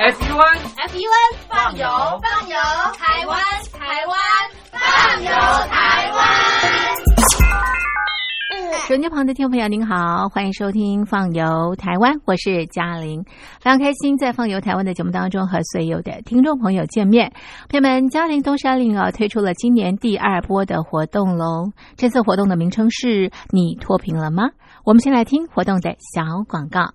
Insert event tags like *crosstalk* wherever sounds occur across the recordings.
FUN，FUN，放油，放油，台湾，台湾，放油，台湾。手机旁的听众朋友，您好，欢迎收听《放游台湾》，我是嘉玲，非常开心在《放游台湾》的节目当中和所有的听众朋友见面。朋友们，嘉玲东山岭啊推出了今年第二波的活动喽，这次活动的名称是“你脱贫了吗？”我们先来听活动的小广告。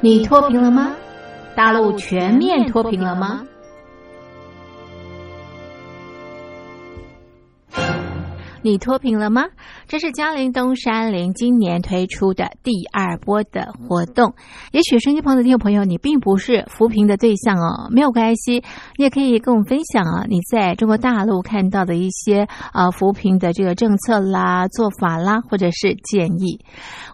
你脱贫了吗？大陆全面脱贫了吗？你脱贫了吗？这是嘉陵东山林今年推出的第二波的活动。也许收音机旁的听众朋友，你并不是扶贫的对象哦，没有关系，你也可以跟我们分享啊，你在中国大陆看到的一些啊扶贫的这个政策啦、做法啦，或者是建议。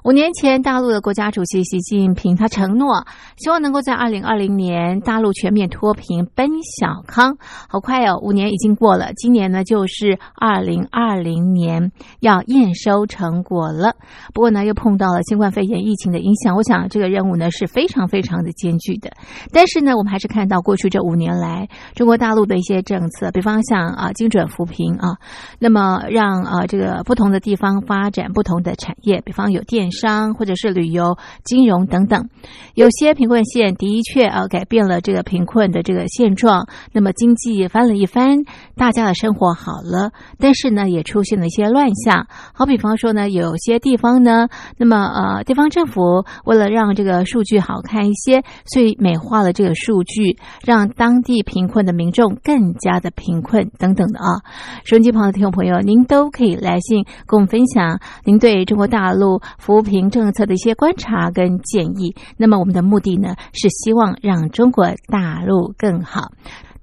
五年前，大陆的国家主席习近平他承诺，希望能够在二零二零年大陆全面脱贫奔小康。好快哦，五年已经过了，今年呢就是二零二零。明年要验收成果了，不过呢，又碰到了新冠肺炎疫情的影响，我想这个任务呢是非常非常的艰巨的。但是呢，我们还是看到过去这五年来中国大陆的一些政策，比方像啊精准扶贫啊，那么让啊这个不同的地方发展不同的产业，比方有电商或者是旅游、金融等等。有些贫困县的确啊改变了这个贫困的这个现状，那么经济翻了一番，大家的生活好了，但是呢也出现了一些乱象。好比方说呢，有些地方呢，那么呃地方政府为了让这个数据好看一些，所以美化了这个数据，让当地贫困的民众更加的贫困等等的啊。收音机旁的听众朋友，您都可以来信跟我们分享您对中国大陆扶贫政策的一些观察跟建议。那么我们的目的呢，是希望让中国大陆更好。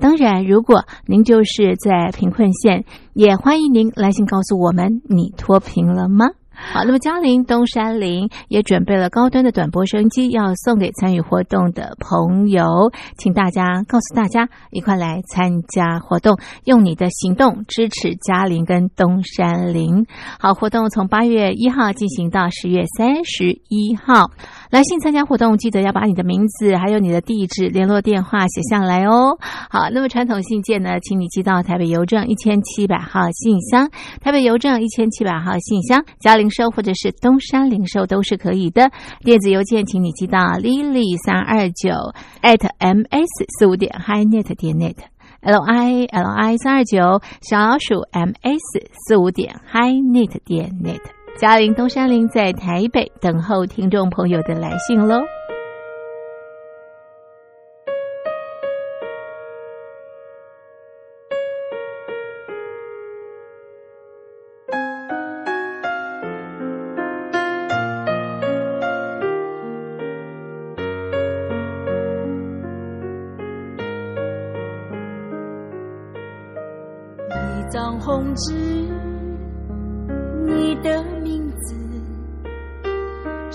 当然，如果您就是在贫困县，也欢迎您来信告诉我们，你脱贫了吗？好，那么嘉陵东山林也准备了高端的短波收音机，要送给参与活动的朋友，请大家告诉大家，一块来参加活动，用你的行动支持嘉陵跟东山林。好，活动从八月一号进行到十月三十一号。来信参加活动，记得要把你的名字还有你的地址、联络电话写下来哦。好，那么传统信件呢，请你寄到台北邮政一千七百号信箱，台北邮政一千七百号信箱，嘉陵收或者是东山零售都是可以的。电子邮件，请你寄到 lily 三二九 at ms 四五点 hi net 点 net，l i l i 三二九小老鼠 ms 四五点 highnet 点 net。嘉陵东山林在台北等候听众朋友的来信喽。一张红纸，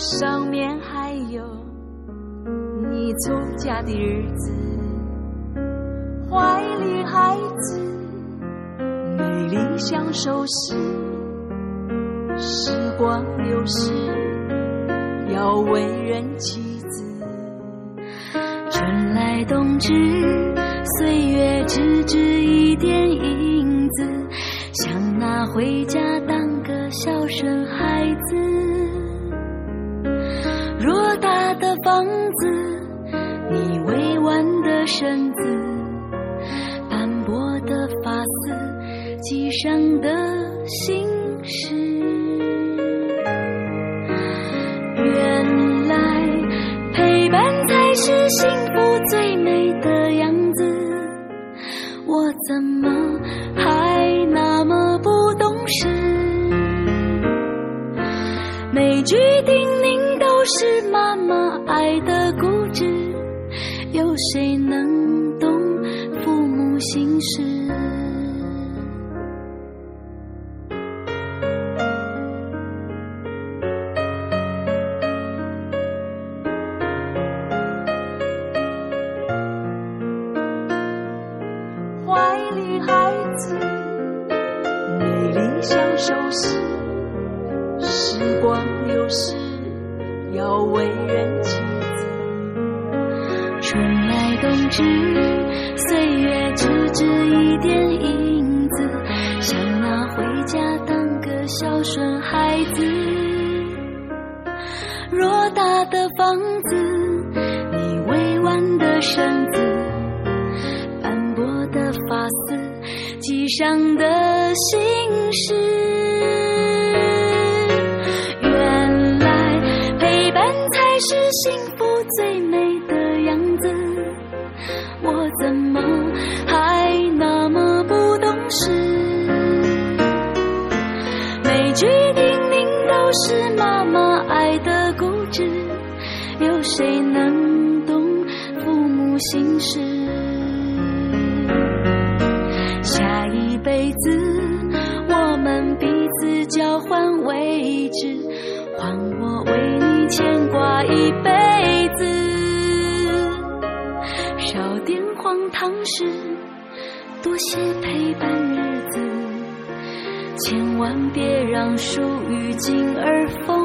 上面还有你出嫁的日子，怀里孩子，美丽享受时，时光流逝，要为人妻子。春来冬至，岁月只值一点银子，想拿回家样的心。是。多些陪伴日子，千万别让树欲静而风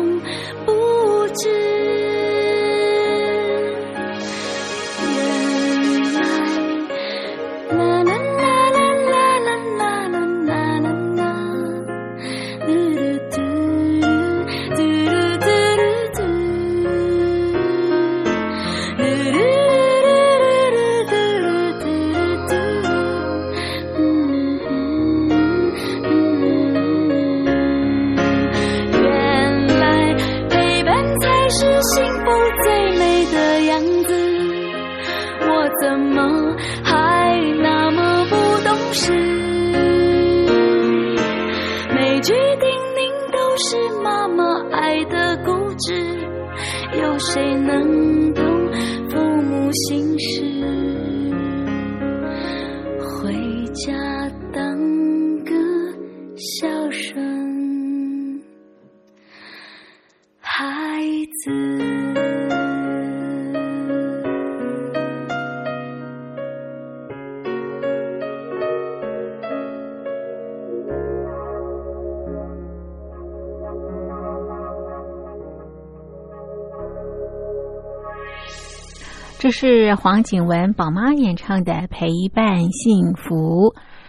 是黄景文宝妈演唱的《陪伴幸福》。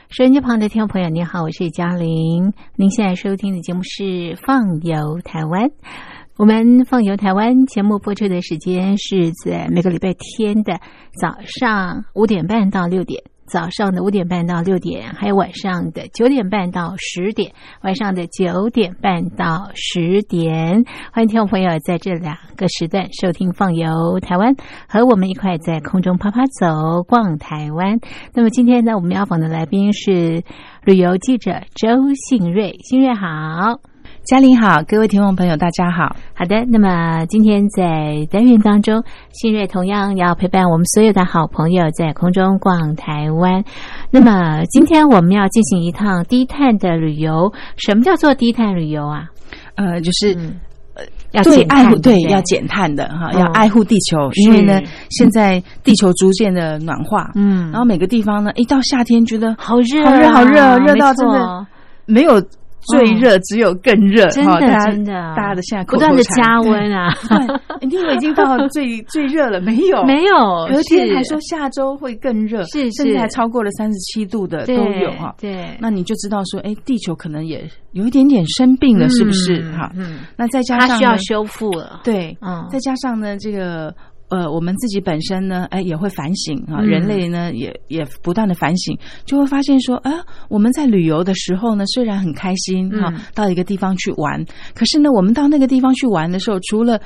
收音机旁的听众朋友，您好，我是嘉玲。您现在收听的节目是《放游台湾》。我们《放游台湾》节目播出的时间是在每个礼拜天的早上五点半到六点。早上的五点半到六点，还有晚上的九点半到十点，晚上的九点半到十点，欢迎听众朋友在这两个时段收听《放游台湾》，和我们一块在空中啪啪走，逛台湾。那么今天呢，我们要访的来宾是旅游记者周信瑞，信瑞好。嘉玲好，各位听众朋友，大家好。好的，那么今天在单元当中，新瑞同样要陪伴我们所有的好朋友在空中逛台湾。那么今天我们要进行一趟低碳的旅游。什么叫做低碳旅游啊？呃，就是。嗯要对爱护对要减碳的哈，嗯要爱护地球，因为呢，现在地球逐渐的暖化，嗯然后每个地方呢，一到夏天觉得好热好热，啊好热，热到真的没有最热，只有更热，真的真的大家的现在不断的加温啊，你以为已经到最最热了？没有，没有，隔天是。还说下周会更热，是甚至还超过了三十七度的都有哈。对，那你就知道说，哎，地球可能也有一点点生病了，是不是？嗯哈，嗯，那再加上它需要修复了。对，嗯。再加上呢，这个呃，我们自己本身呢，哎，也会反省啊，嗯。人类呢也也不断的反省，就会发现说，啊，我们在旅游的时候呢，虽然很开心哈、嗯。到一个地方去玩，可是呢，我们到那个地方去玩的时候，除了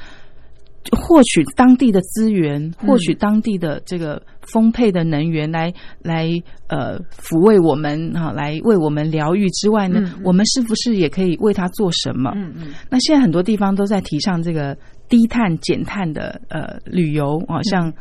获取当地的资源，嗯获取当地的这个丰沛的能源来来呃抚慰我们哈、来为我们疗愈之外呢，嗯嗯我们是不是也可以为他做什么？嗯嗯那现在很多地方都在提倡这个低碳减碳的呃旅游啊，像。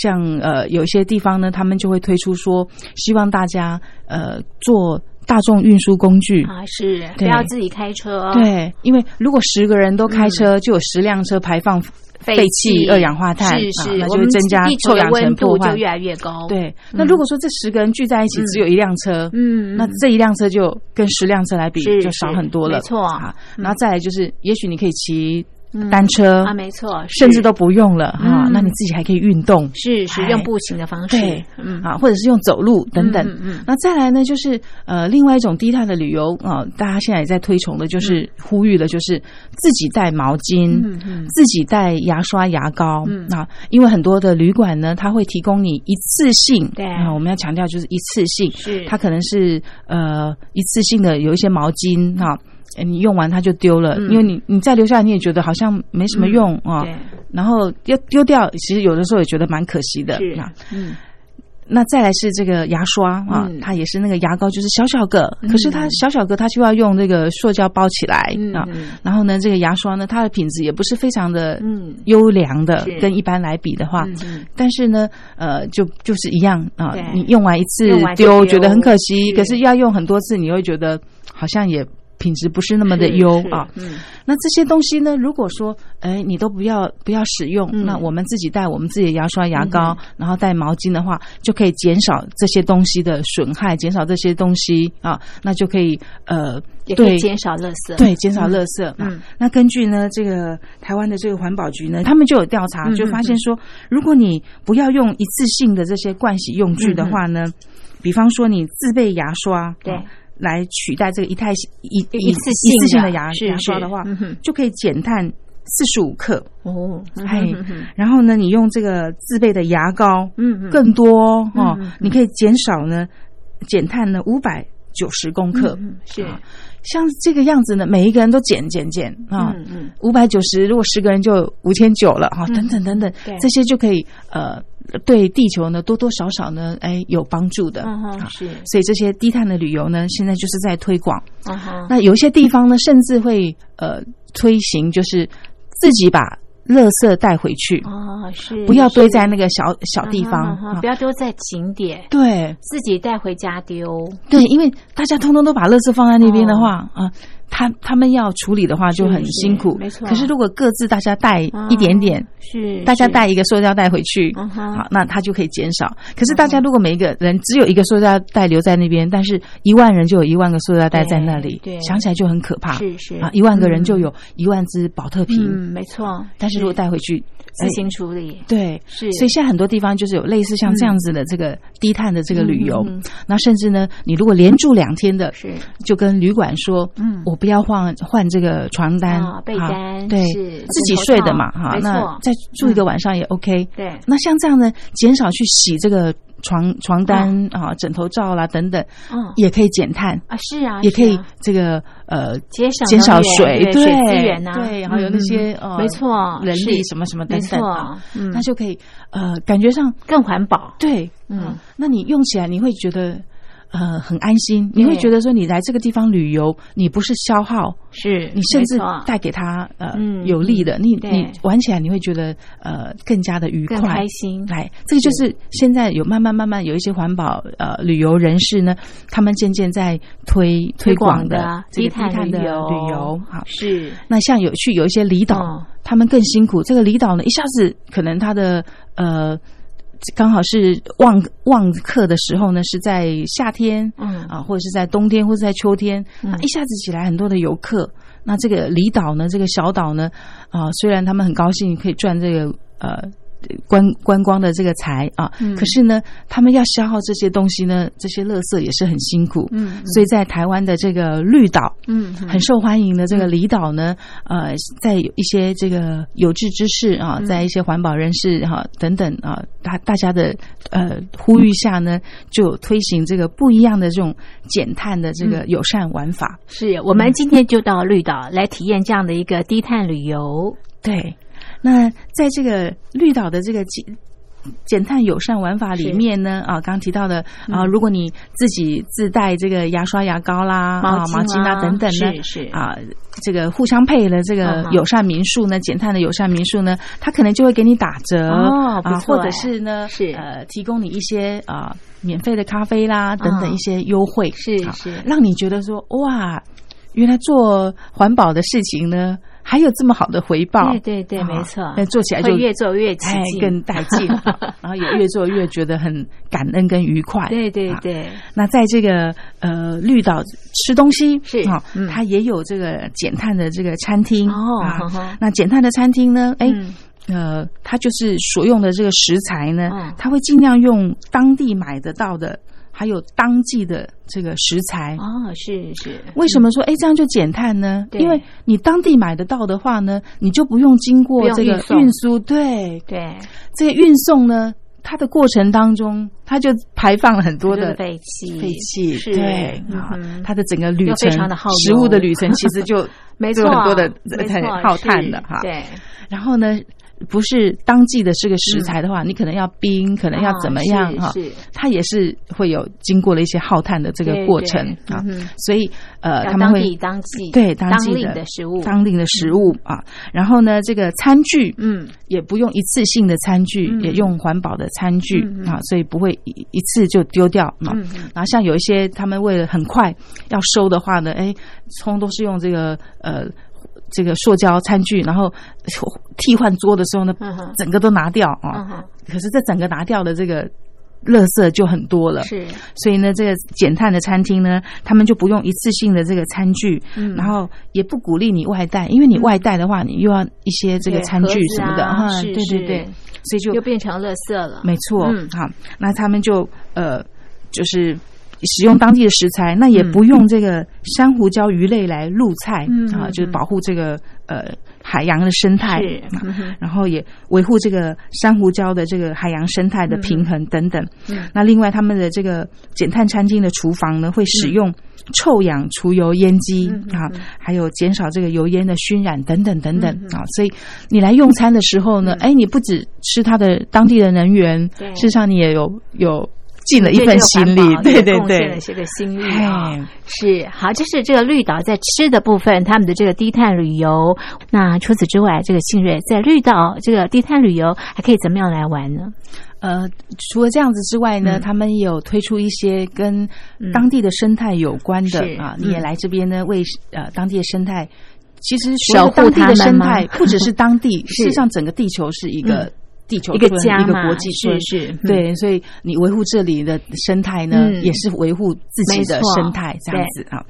像呃有一些地方呢，他们就会推出说，希望大家呃坐大众运输工具。啊，是不要自己开车，，对，因为如果十个人都开车，就有十辆车排放废气、二氧化碳，是啊是，那我们就会增加臭氧层破坏就越。来越高。，对，那如果说这十个人聚在一起，只有一辆车，嗯，那这一辆车就跟十辆车来比就少很多了，是没错啊。然后再来就是，也许你可以骑单车啊，没错，甚至都不用了哈，那你自己还可以运动，是是用步行的方式，对，嗯。啊，或者是用走路等等，嗯，那再来呢，就是呃，另外一种低碳的旅游啊，大家现在也在推崇的，就是呼吁的，就是自己带毛巾，嗯自己带牙刷、牙膏，嗯。啊，因为很多的旅馆呢，它会提供你一次性，对。啊，我们要强调就是一次性，是。它可能是呃一次性的有一些毛巾哈。你用完它就丢了，因为你你再留下来你也觉得好像没什么用啊。然后要丢掉，其实有的时候也觉得蛮可惜的。是，嗯。那再来是这个牙刷啊，它也是那个牙膏，就是小小个，可是它小小个，它就要用那个塑胶包起来啊。然后呢，这个牙刷呢，它的品质也不是非常的优良的，跟一般来比的话，但是呢，呃，就就是一样啊。你用完一次丢，觉得很可惜，可是要用很多次，你会觉得好像也。品质不是那么的优啊，嗯，那这些东西呢？如果说，哎，你都不要不要使用，那我们自己带我们自己的牙刷、牙膏，然后带毛巾的话，就可以减少这些东西的损害，减少这些东西啊，那就可以呃，也可以，减少垃圾，对，减少垃圾。嗯，那根据呢，这个台湾的这个环保局呢，他们就有调查，就发现说，如果你不要用一次性的这些盥洗用具的话呢，比方说你自备牙刷，对。来取代这个一太一一次一次性的牙牙刷的话，就可以减碳四十五克。哦。嘿，然后呢，你用这个自备的牙膏，嗯，更多哦，你可以减少呢，减碳呢五百九十公克。是，像这个样子呢，每一个人都减减减啊，五百九十，如果十个人就五千九了哈，等等等等，这些就可以呃。对地球呢，多多少少呢，哎，有帮助的。嗯是，所以这些低碳的旅游呢，现在就是在推广。那有一些地方呢，甚至会呃推行，就是自己把垃圾带回去。哦，是，不要堆在那个小小地方，不要丢在景点。对，自己带回家丢。对，因为大家通通都把垃圾放在那边的话啊。他他们要处理的话就很辛苦，没错。可是如果各自大家带一点点，是大家带一个塑料袋回去，好，那他就可以减少。可是大家如果每一个人只有一个塑料袋留在那边，但是一万人就有一万个塑料袋在那里，对，想起来就很可怕。是是啊，一万个人就有一万只保特瓶，嗯，没错。但是如果带回去。自行处理。对是，所以现在很多地方就是有类似像这样子的这个低碳的这个旅游，那甚至呢，你如果连住两天的，是。就跟旅馆说，嗯，我不要换换这个床单、被单，对，自己睡的嘛，哈，那再住一个晚上也 OK。对，那像这样呢，减少去洗这个。床床单啊，枕头罩啦等等，嗯，也可以减碳。啊，是啊，也可以这个呃减少减少水对水资源呐，对，然后有那些呃没错人力什么什么等等啊，那就可以呃感觉上更环保，对，嗯，那你用起来你会觉得。呃，很安心，你会觉得说你来这个地方旅游，你不是消耗，是你甚至带给他呃有利的，你你玩起来你会觉得呃更加的愉快、开心。来，这个就是现在有慢慢慢慢有一些环保呃旅游人士呢，他们渐渐在推推广的低碳的旅游。好，是那像有去有一些离岛，他们更辛苦。这个离岛呢，一下子可能他的呃。刚好是旺旺客的时候呢，是在夏天，嗯啊，或者是在冬天，或者在秋天，那一下子起来很多的游客，那这个离岛呢，这个小岛呢，啊，虽然他们很高兴可以赚这个呃。观观光的这个财啊，可是呢，他们要消耗这些东西呢，这些垃圾也是很辛苦。嗯，所以在台湾的这个绿岛，嗯，很受欢迎的这个离岛呢，呃，在一些这个有志之士啊，在一些环保人士哈等等啊，大大家的呃呼吁下呢，就推行这个不一样的这种减碳的这个友善玩法。是我们今天就到绿岛来体验这样的一个低碳旅游。对。那在这个绿岛的这个减减碳友善玩法里面呢，啊，刚刚提到的啊，如果你自己自带这个牙刷、牙膏啦、毛巾啊等等呢，是是。啊，这个互相配的这个友善民宿呢，减碳的友善民宿呢，它可能就会给你打折哦，啊，或者是呢，是。呃，提供你一些啊免费的咖啡啦等等一些优惠，是是，让你觉得说哇，原来做环保的事情呢。还有这么好的回报，对对对，啊没错，那做起来就越做越起哎劲，更带劲，然后也越做越觉得很感恩跟愉快。对对啊对，那在这个呃绿岛吃东西是啊嗯，它也有这个减碳的这个餐厅哦啊呵呵。那减碳的餐厅呢，哎。嗯。呃，它就是所用的这个食材呢，嗯。它会尽量用当地买得到的，还有当季的这个食材。哦，是是，为什么说哎这样就减碳呢？对。因为你当地买得到的话呢，你就不用经过这个运输，对，对。这个运送呢，它的过程当中，它就排放了很多的废气。废气，对。啊嗯，它的整个旅程的耗食物的旅程其实就 *laughs* 没有很多的 *laughs* 很耗碳是的哈。对，然后呢，不是当季的这个食材的话，你可能要冰，可能要怎么样哈？它也是会有经过了一些耗碳的这个过程对啊嗯，所以呃，他们会当季对当季的的食物，当令的食物啊，然后呢，这个餐具嗯。也不用一次性的餐具，嗯。也用环保的餐具啊，所以不会一一次就丢掉啊。然后像有一些他们为了很快要收的话呢，哎，葱都是用这个呃这个塑胶餐具，然后替换桌的时候呢整个都拿掉嗯啊。哼。可是这整个拿掉的这个。垃圾就很多了，是。所以呢，这个减碳的餐厅呢，他们就不用一次性的这个餐具，嗯。然后也不鼓励你外带，因为你外带的话，你又要一些这个餐具什么的，啊对对对，所以就又变成垃圾了，没错，嗯。好，那他们就呃，就是使用当地的食材，那也不用这个珊瑚礁鱼类来入菜、啊，就是保护这个呃海洋的生态，然后也维护这个珊瑚礁的这个海洋生态的平衡等等。嗯那另外，他们的这个减碳餐厅的厨房呢，会使用臭氧除油烟机、啊，还有减少这个油烟的熏染等等等等、啊。所以你来用餐的时候呢，哎、你不只吃它的当地的能源，事实上你也有有尽了一份心力对 *laughs* 对，对贡献了些个心力。是好，这是这个绿岛在吃的部分，他们的这个低碳旅游。那除此之外，这个信瑞在绿岛这个低碳旅游还可以怎么样来玩呢？呃，除了这样子之外呢，嗯他们有推出一些跟嗯当地的生态有关的、是啊，嗯你也来这边呢，为呃当地的生态。其实守护地的他们吗生态，不只是当地，是 *laughs* 事实上整个地球是一个嗯地球一个家一个国际村，是是嗯。对，所以你维护这里的生态呢，嗯。也是维护自己的生态这样子啊。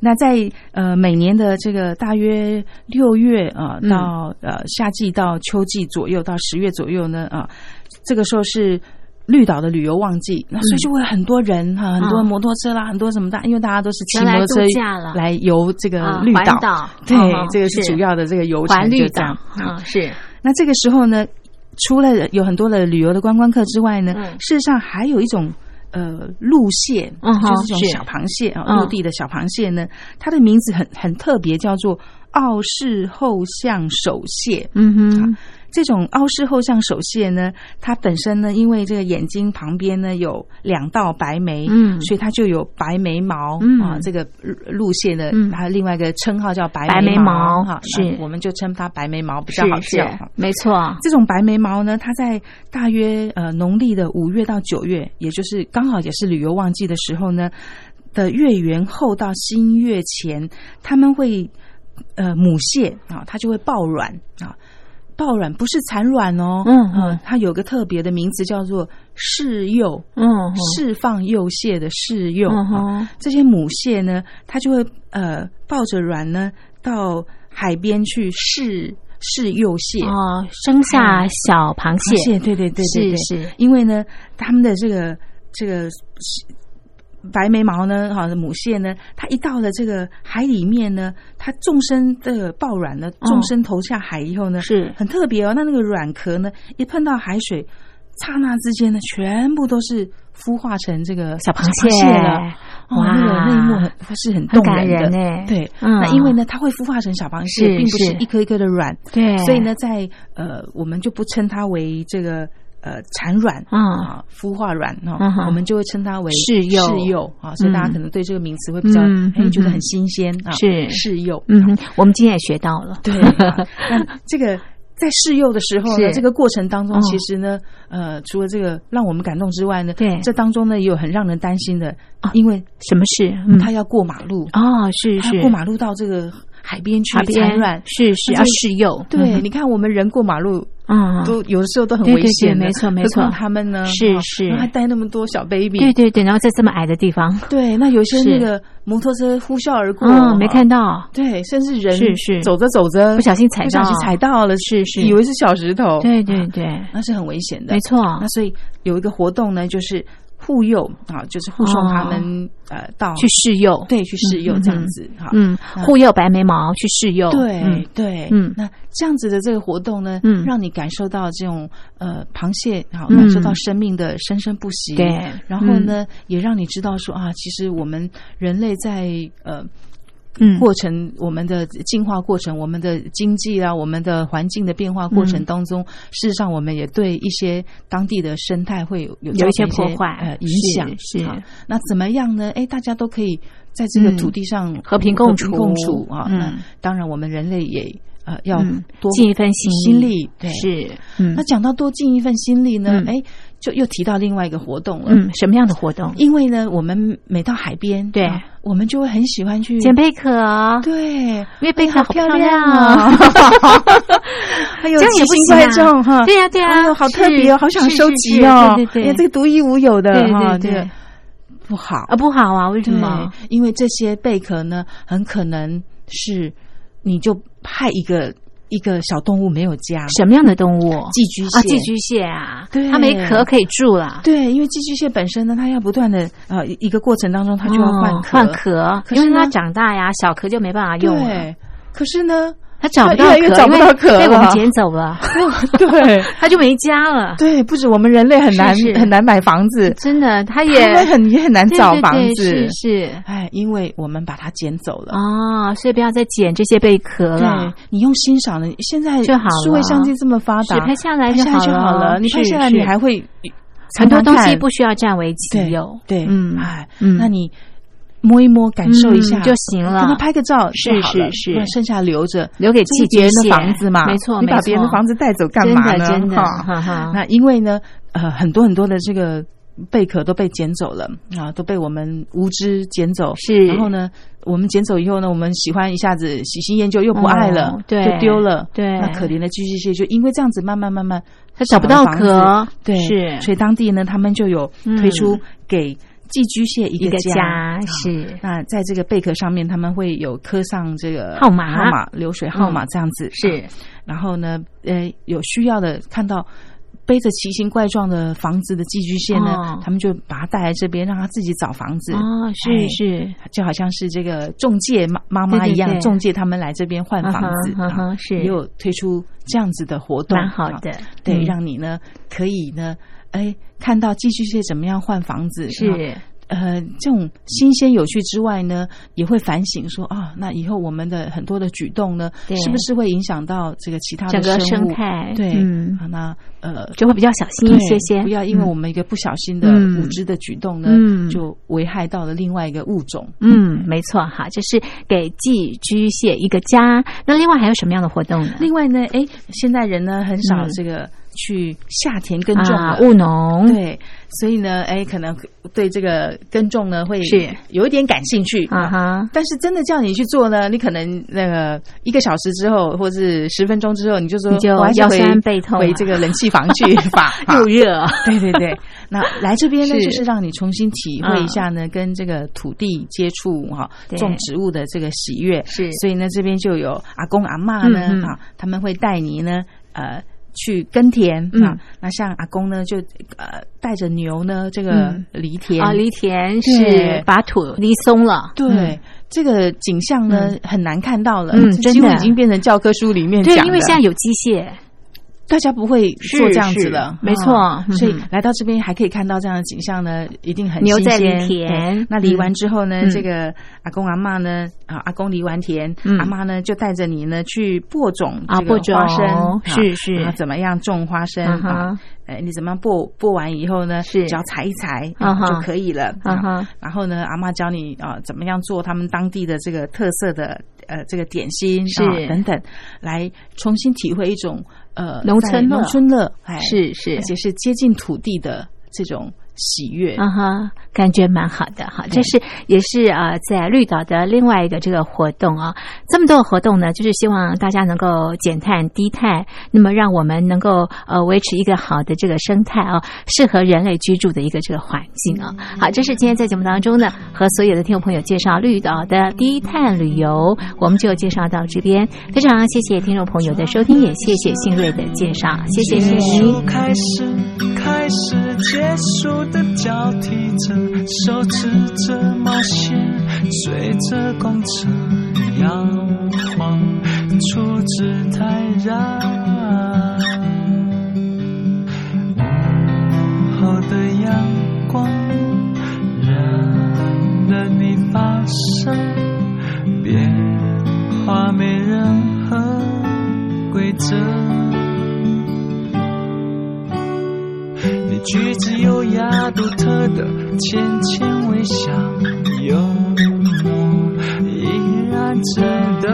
那在呃每年的这个大约六月啊、嗯。到呃夏季到秋季左右到十月左右呢啊，这个时候是。绿岛的旅游旺季，那所以就会有很多人哈、很多嗯摩托车啦，很多什么的，因为大家都是骑摩托车来游这个啊绿岛，对，这个是是。主要的这个游程，环绿就这样。岛啊，是。那这个时候呢，除了有很多的旅游的观光客之外呢，嗯。事实上还有一种呃路蟹，嗯就是这种小螃蟹啊，嗯。陆地的小螃蟹呢，它的名字很很特别，叫做澳式后象手蟹。嗯哼，这种凹式后向手蟹呢，它本身呢，因为这个眼睛旁边呢有两道白眉，嗯所以它就有白眉毛、嗯啊。这个陆蟹呢，嗯它另外一个称号叫白白眉毛哈，是我们就称它白眉毛比较好叫哈。没错，这种白眉毛呢，它在大约呃农历的五月到九月，也就是刚好也是旅游旺季的时候呢的月圆后到新月前，他们会呃母蟹啊，它就会抱卵啊。抱卵不是产卵哦，嗯呃嗯它有个特别的名字叫做释幼，嗯释放幼蟹的释幼。这些母蟹呢，它就会呃抱着卵呢到海边去试试幼蟹。哦，生下小螃螃蟹，蟹，对对对对对，是。是因为呢，他们的这个这个白眉毛呢，哈，母蟹呢，它一到了这个海里面呢，它纵身的抱卵呢，纵身投下海以后呢，是。很特别哦。那那个软壳呢，一碰到海水，刹那之间呢，全部都是孵化成这个小螃蟹了。哦，哇那个那一幕很是很动人的，对，嗯。那因为呢，它会孵化成小螃蟹，并不是是。一颗一颗的卵，对，所以呢，在呃，我们就不称它为这个呃产卵嗯啊，孵化卵啊嗯，我们就会称它为试幼试幼啊，所以大家嗯。可能对这个名词会比较觉得很新鲜啊，是。试幼，嗯哼，我们今天也学到了，对，啊那这个。在试幼的时候呢，这个过程当中哦，其实呢，呃，除了这个让我们感动之外呢，对。这当中呢也有很让人担心的啊因为什么事？嗯，他要过马路，哦，是是。他过马路到这个海边去海边产卵，是是要试幼，对，嗯你看我们人过马路。嗯，都有的时候都很危险没错没错。他们呢哦是。是还带那么多小 baby，对对对，然后在这么矮的地方，对，那有些那个摩托车呼啸而过，嗯，没看到，对，甚至人是是。走着走着不小心踩不小心踩到了，是是。以为是小石头，对对啊对，那是很危险的，没错，那所以有一个活动呢，就是护幼啊，就是护送他们、呃到去试幼，对去试幼嗯这样子哈。嗯，护幼白眉毛去试幼，对、嗯。对，嗯。那这样子的这个活动呢，嗯。让你感受到这种呃螃蟹好，嗯。感受到生命的生生不息。对。然后呢，也让你知道说啊，其实我们人类在呃。嗯过程，我们的进化过程，我们的经济啊，我们的环境的变化过程当中，事实上我们也对一些当地的生态会有有有一些破坏呃影响是那怎么样呢？哎，大家都可以在这个嗯土地上和平共处共处啊。嗯那当然，我们人类也呃要嗯多尽一份心心力，对。是，嗯那讲到多尽一份心力呢嗯，哎、就又提到另外一个活动了。嗯，什么样的活动？因为呢，我们每到海边，对。啊我们就会很喜欢去捡贝壳，对，因为贝壳好漂漂亮啊！*laughs* 还有这样也不奇形怪状哈，对呀对呀。哎呦，好特别是哦，好想是收集哦，对对对这个独一无有的对哈，这个对。对。不好。啊，不好啊，为什么？对，因为这些贝壳呢，很可能是你就派一个一个小动物没有家，什么样的动物？寄居蟹。啊，寄居蟹啊，对。它没壳可以住了，对，因为寄居蟹本身呢，它要不断的呃一一个过程当中，它就要换壳，哦换壳，因为它长大呀，小壳就没办法用了，对，可是呢，它找不到壳，因为被我们捡走了，*laughs* 对。*laughs* 他就没家了。对，不止我们人类很难很难买房子，真的，它它也们很也很难找房子，是是。哎，因为我们把它捡走了。哦，所以不要再捡这些贝壳对了。你用欣赏的，现在就好了。数位相机这么发达，是拍下来就就好了。你拍下来，你还会很多东西不需要占为己对有，对，嗯哎，嗯。那你摸一摸，感受一下嗯就行了。跟他拍个照是是是。剩下留着。留给这是寄别人的房子嘛，没错你把别人的房子带走干嘛呢？真的真的哈。哈哈。那因为呢，呃，很多很多的这个贝壳都被捡走了啊，都被我们无知捡走。是。然后呢，我们捡走以后呢，我们喜欢一下子喜新厌旧，又不爱了，哦对就丢了。对。那可怜的寄居蟹就因为这样子，慢慢慢慢它找不到壳。对，是。所以当地呢，他们就有推出给寄居蟹一一个家。是。那在这个贝壳上面，他们会有刻上这个号码。号码、流水号码嗯。这样子。是。啊然后呢，呃，有需要的看到背着奇形怪状的房子的寄居蟹呢，哦。他们就把它带来这边，让他自己找房子。哦，哎是。是，就好像是这个中介妈妈妈一样，对对对。中介他们来这边换房子，是。也有推出这样子的活动，蛮好的。啊对，嗯。让你呢可以呢，哎，看到寄居蟹怎么样换房子，啊是呃，这种新鲜有趣之外呢，也会反省说啊，那以后我们的很多的举动呢，是不是会影响到这个其他的整个生态对，嗯啊那呃。就会比较小心一些些，不要因为嗯我们一个不小心的嗯无知的举动呢，嗯就危害到了另外一个物种。嗯，没错哈，这是给寄居蟹一个家。那另外还有什么样的活动呢？另外呢，哎，现代人呢很少嗯这个去下田耕种啊，务农。对，所以呢，哎，可能对这个耕种呢会是。有一点感兴趣。啊哈，但是真的叫你去做呢，你可能那个一个小时之后，或是十分钟之后，你就说你就腰酸背痛回这个冷气房去吧，*laughs* 又热，对对对，那来这边呢，是。就是让你重新体会一下呢，跟这个土地接触哈，对。种植物的这个喜悦。是。所以呢，这边就有阿公阿妈呢嗯嗯。啊，他们会带你呢，呃。去耕田嗯。啊，那像阿公呢，就呃带着牛呢，这个嗯。犁田。啊，犁田是把土犁松了，对、嗯。这个景象呢、很难看到了，嗯真的。已经变成教科书里面对讲，的。因为现在有机械，大家不会做这样子是了，没错。所以来到这边还可以看到这样的景象呢，一定很牛在新鲜。犁田。那犁完之后呢，嗯。这个阿公阿嬷呢，啊，阿公犁完田，嗯。阿妈呢就带着你呢去播种这个啊播种。花生，啊是是。怎么样种花生嗯啊？哎，你怎么样播播完以后呢？是。只要踩一采嗯哼。就可以了。啊然后呢，阿妈教你啊怎么样做他们当地的这个特色的呃这个点心是。啊等等，来重新体会一种呃农村乐。农村乐，哎，是是。而且是接近土地的这种喜悦。啊哈，感觉蛮好的哈。这是也是啊，在绿岛的另外一个这个活动啊。这么多的活动呢，就是希望大家能够减碳低碳，那么让我们能够呃维持一个好的这个生态啊，适合人类居住的一个这个环境啊。好，这是今天在节目当中呢，和所有的听众朋友介绍绿岛的低碳旅游，我们就介绍到这边。非常谢谢听众朋友的收听，也谢谢信瑞的介绍，谢谢信瑞。开始，开始，结束的交替着，手持着冒险，随着公车摇晃，处之泰然。午后的阳光，让了你发生变化，没任何规则。你举止优雅独特的浅浅微笑，幽默依然值得。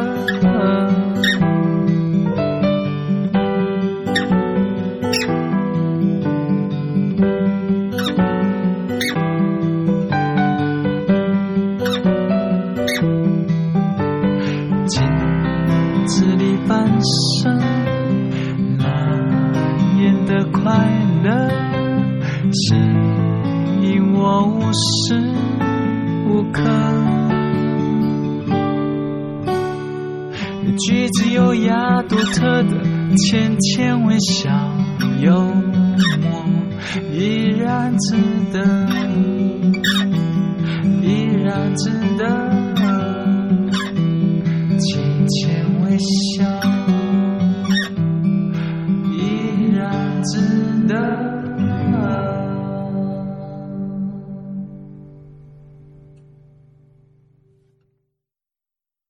浅浅微笑，幽默依然值得，依然值得。浅浅微笑，依然值得。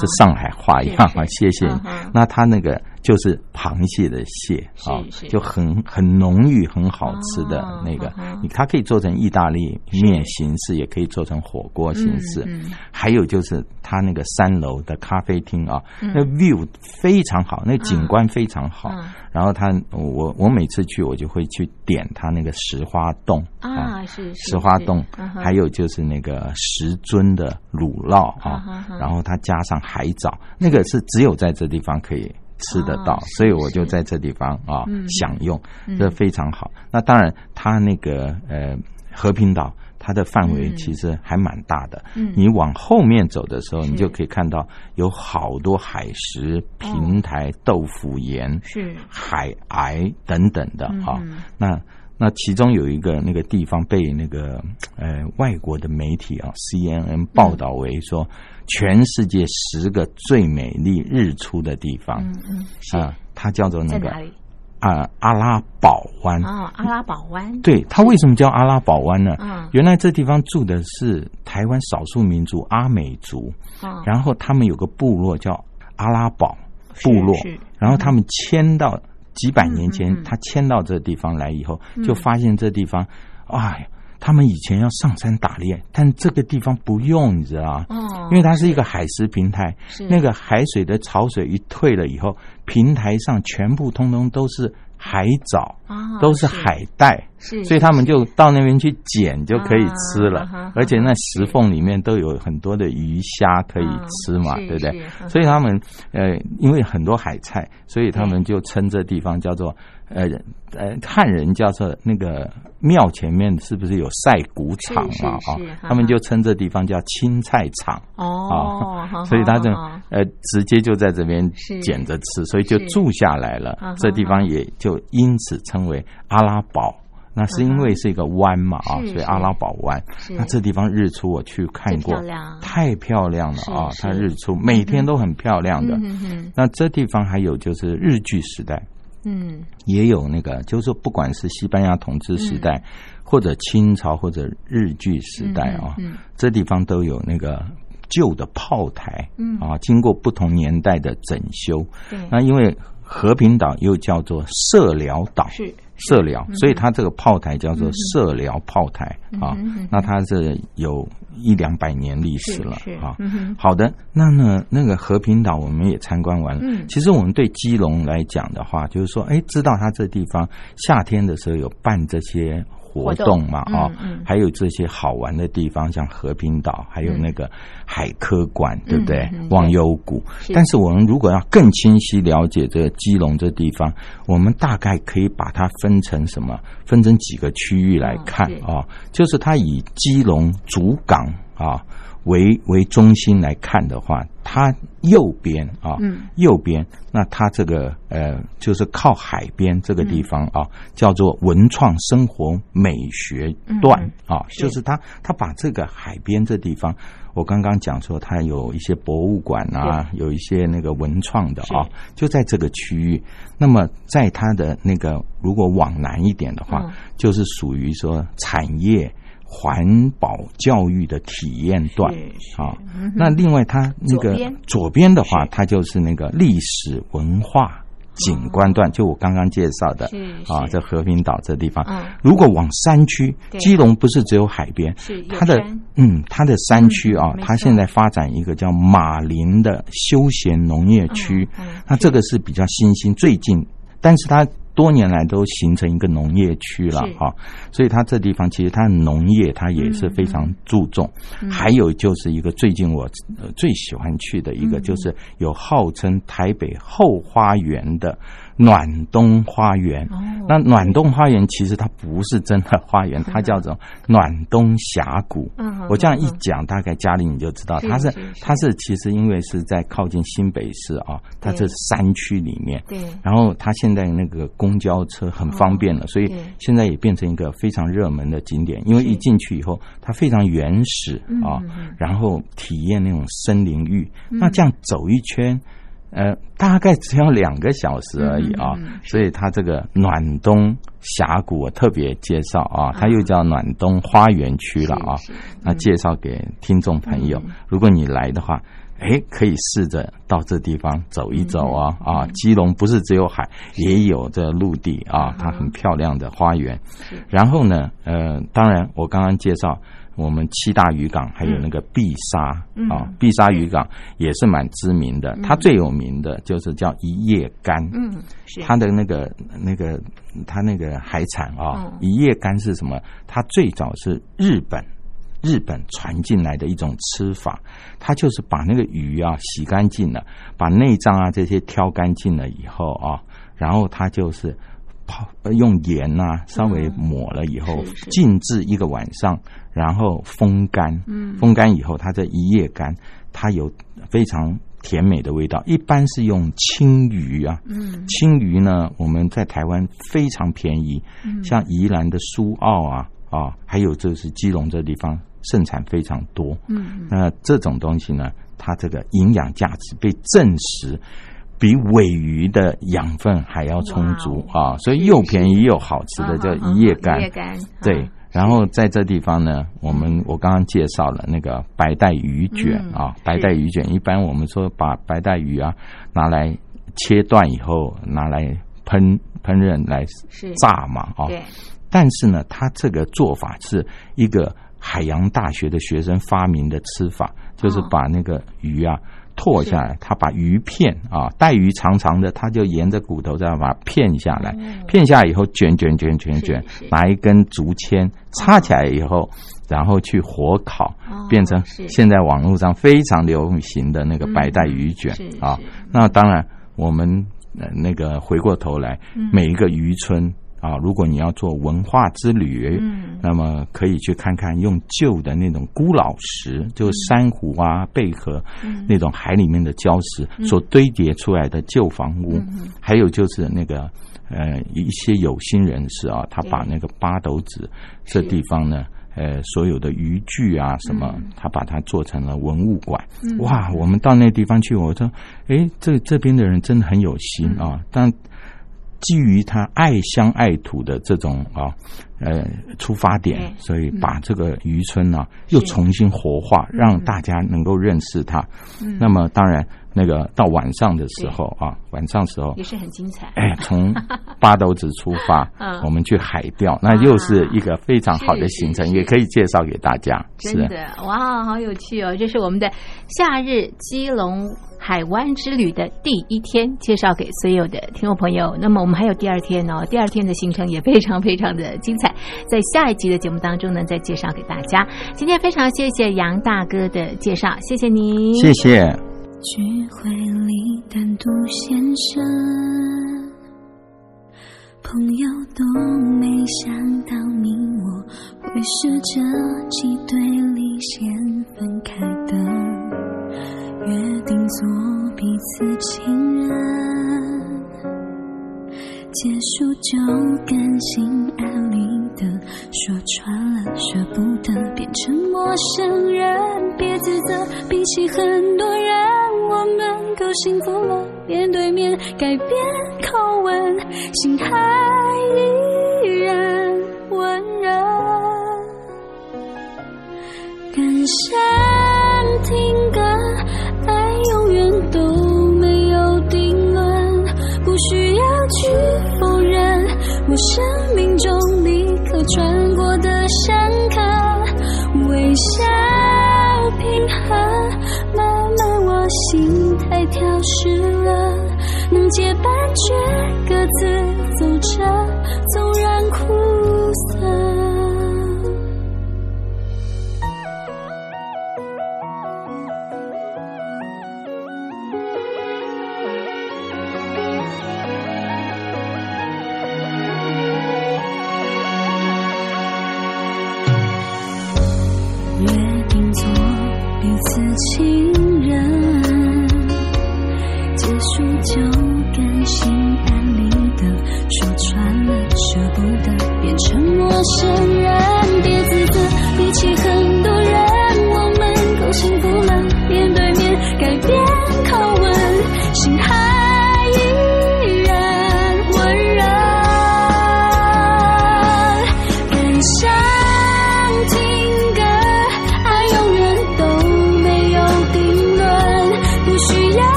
是上海话一样啊，谢谢你。那他那个就是螃蟹的蟹啊，就很很浓郁、很好吃的那个。你它可以做成意大利面形式，也可以做成火锅形式。还有就是它那个三楼的咖啡厅啊，那 view 非常好，那景观非常好。然后它，我我每次去，我就会去点它那个石花冻啊，是石花冻，还有就是那个石尊的乳酪啊，然后它加上海藻，那个是。只有在这地方可以吃得到，所以我就在这地方啊享用，这非常好。那当然，它那个呃和平岛。它的范围其实还蛮大的。嗯，你往后面走的时候，你就可以看到有好多海石、平台、豆腐岩、是海癌等等的哈。那那其中有一个那个地方被那个呃外国的媒体啊 CNN 报道为说全世界十个最美丽日出的地方。嗯嗯，啊，它叫做那个。啊，阿拉堡湾啊，阿拉堡湾，对它为什么叫阿拉堡湾呢？嗯，原来这地方住的是台湾少数民族阿美族，然后他们有个部落叫阿拉堡部落，然后他们迁到几百年前，他迁到这地方来以后，就发现这地方，哎。他们以前要上山打猎，但这个地方不用，你知道吗？哦，因为它是一个海蚀平台，那个海水的潮水一退了以后，平台上全部通通都是海藻，都是海带，是，所以他们就到那边去捡就可以吃了，而且那石缝里面都有很多的鱼虾可以吃嘛，对不对？所以他们呃，因为很多海菜，所以他们就称这地方叫做。呃呃，汉人叫做那个庙前面是不是有晒谷场啊？啊，他们就称这地方叫青菜场哦，所以他就呃直接就在这边捡着吃，所以就住下来了。这地方也就因此称为阿拉堡，那是因为是一个湾嘛啊，所以阿拉堡湾。那这地方日出我去看过，太漂亮了啊！它日出每天都很漂亮的。那这地方还有就是日据时代。嗯，也有那个，就是说，不管是西班牙统治时代，或者清朝或者日据时代啊，这地方都有那个旧的炮台，嗯。啊，经过不同年代的整修。那因为和平岛又叫做社寮岛，是。社寮，所以它这个炮台叫做社寮炮台啊。那它是有一两百年历史了啊。好的，那呢，那个和平岛我们也参观完了。其实我们对基隆来讲的话，就是说，哎，知道它这地方夏天的时候有办这些。活动嘛，啊，还有这些好玩的地方，像和平岛，还有那个海科馆，对不对？忘忧谷。但是我们如果要更清晰了解这个基隆这地方，我们大概可以把它分成什么？分成几个区域来看啊？就是它以基隆主港啊。为为中心来看的话，它右边啊，右边那它这个呃，就是靠海边这个地方啊，叫做文创生活美学段啊，就是它它把这个海边这地方，我刚刚讲说它有一些博物馆啊，有一些那个文创的啊，就在这个区域。那么在它的那个如果往南一点的话，就是属于说产业。环保教育的体验段。啊，那另外它那个左边。的话，它就是那个历史文化景观段，就我刚刚介绍的啊，在和平岛这地方。如果往山区，基隆不是只有海边，它的嗯，它的山区啊，它现在发展一个叫马林的休闲农业区，那这个是比较新兴，最近，但是它。多年来都形成一个农业区了哈，所以它这地方其实它农业它也是非常注重。还有就是一个最近我最喜欢去的一个，就是有号称台北后花园的。暖冬花园，那暖冬花园其实它不是真的花园，它叫做暖冬峡谷。我这样一讲，大概家里你就知道，它是它是其实因为是在靠近新北市啊，它是山区里面。对。然后它现在那个公交车很方便了，所以现在也变成一个非常热门的景点。因为一进去以后，它非常原始啊，然后体验那种森林浴。那这样走一圈。呃，大概只要两个小时而已啊，所以它这个暖冬峡谷我特别介绍啊，它又叫暖冬花园区了啊。那介绍给听众朋友，如果你来的话，哎，可以试着到这地方走一走啊啊！基隆不是只有海，也有这陆地啊，它很漂亮的花园。然后呢，呃，当然我刚刚介绍。我们七大渔港还有那个碧沙啊，碧沙渔港也是蛮知名的。它最有名的就是叫一叶干，嗯，它的那个那个它那个海产啊，一叶干是什么？它最早是日本日本传进来的一种吃法，它就是把那个鱼啊洗干净了，把内脏啊这些挑干净了以后啊，然后它就是泡用盐呐稍微抹了以后静置一个晚上。然后风干，嗯风干以后，它这一夜干，它有非常甜美的味道。一般是用青鱼啊，嗯青鱼呢，我们在台湾非常便宜，像宜兰的苏澳啊啊，还有就是基隆这地方盛产非常多。嗯，那这种东西呢，它这个营养价值被证实比尾鱼的养分还要充足啊，所以又便宜又好吃的叫一叶干，对。然后在这地方呢，我们我刚刚介绍了那个白带鱼卷啊，白带鱼卷一般我们说把白带鱼啊拿来切断以后拿来烹烹饪来炸嘛啊，但是呢，它这个做法是一个海洋大学的学生发明的吃法，就是把那个鱼啊。剁下来，他把鱼片啊，带鱼长长的，他就沿着骨头这样把它片下来，片下来以后卷卷卷卷卷，拿一根竹签插起来以后，然后去火烤，变成现在网络上非常流行的那个白带鱼卷啊。那当然，我们那个回过头来，每一个渔村。啊，如果你要做文化之旅，嗯，那么可以去看看用旧的那种孤老石，就珊瑚啊、贝壳，那种海里面的礁石所堆叠出来的旧房屋，还有就是那个呃一些有心人士啊，他把那个八斗子这地方呢，呃所有的渔具啊什么，他把它做成了文物馆。哇，我们到那地方去，我说，哎，这这边的人真的很有心啊，但。基于他爱乡爱土的这种啊，呃，出发点，所以把这个渔村呢又重新活化，让大家能够认识它。那么，当然。那个到晚上的时候啊，晚上时候也是很精彩。哎，从八斗子出发，*laughs* 我们去海钓，那又是一个非常好的行程，也可以介绍给大家。真的，哇，好有趣哦！这是我们的夏日基隆。海湾之旅的第一天，介绍给所有的听众朋友。那么我们还有第二天哦，第二天的行程也非常非常的精彩，在下一集的节目当中呢，再介绍给大家。今天非常谢谢杨大哥的介绍，谢谢您，谢谢。聚会里单独现身，朋友都没想到你我会是这几对离线分开的，约定做彼此情人，结束就甘心安利的说穿了舍不得，变成陌生人，别自责，比起很多人。我们够幸福了，面对面改变口吻，心还依然温热。感谢却各自走着，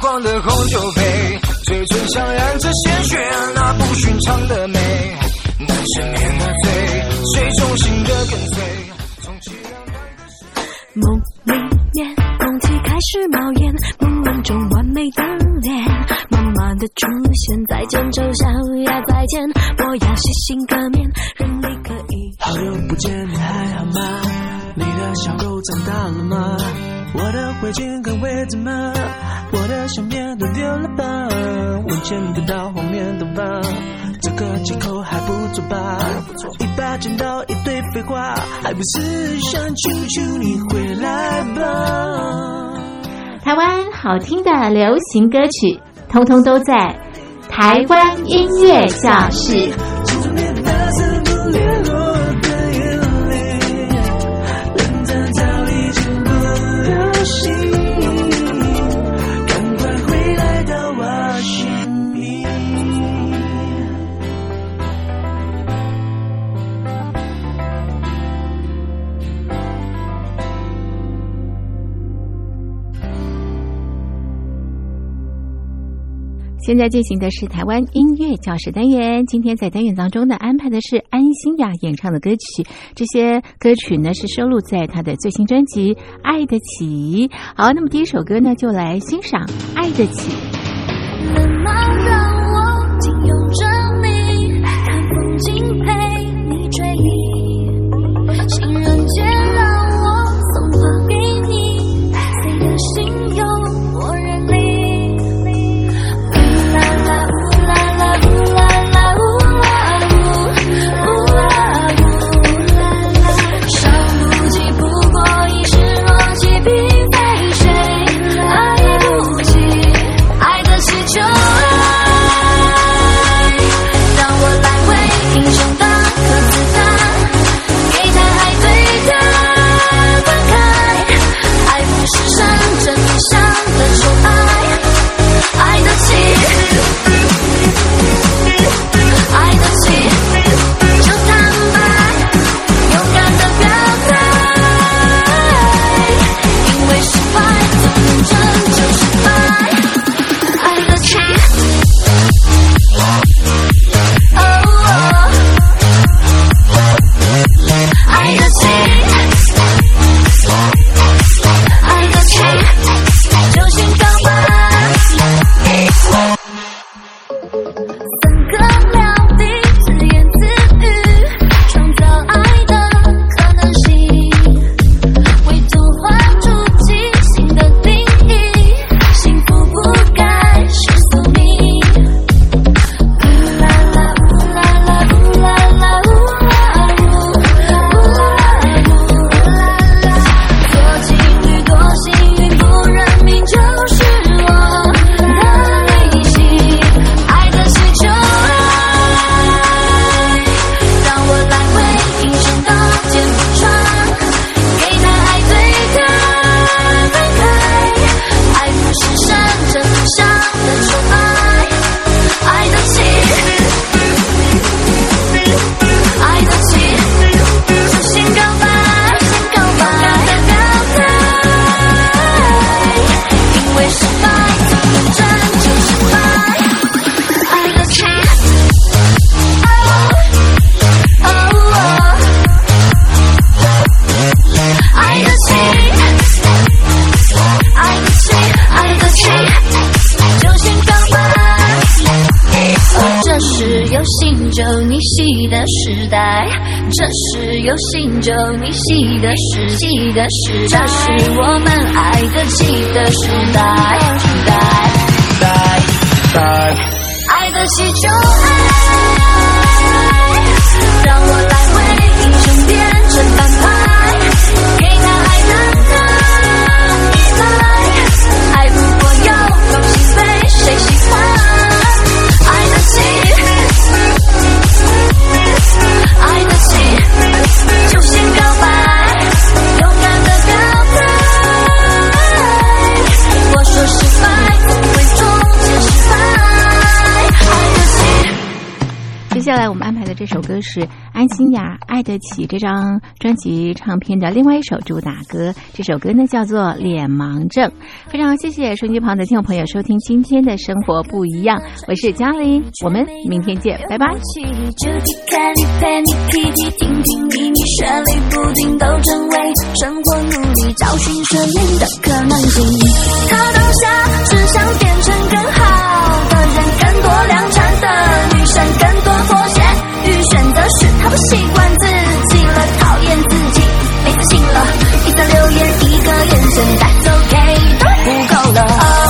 的红酒杯，嘴唇上染着鲜血，那不寻常的美，难赦免的罪，谁忠心的跟随？梦里面，空气开始冒烟，朦胧中完美的脸，慢慢的出现，再见丑小鸭再见，我要洗心革面，人力可以。好久不见，你还好吗？你的小狗长大了吗？我的围巾还围着吗？我的相片都丢了吧？往前的到后面的吧？这个借口还不错吧？错一把剪刀，一堆废话，还不是想求求你回来吧？台湾好听的流行歌曲，通通都在台湾音乐教室。现在进行的是台湾音乐教室单元。今天在单元当中呢，安排的是安心雅演唱的歌曲。这些歌曲呢是收录在她的最新专辑《爱得起》。好，那么第一首歌呢，就来欣赏《爱得起》。就你记得是记得是这是我接下来我们安排的这首歌是安心雅《爱得起》这张专辑唱片的另外一首主打歌。这首歌呢叫做《脸盲症》。非常谢谢收音机旁的听众朋友收听今天的生活不一样，我是嘉玲，我们明天见，拜拜。他不习惯自己了，讨厌自己，没自信了。一则留言，一个眼神带走给都不够了。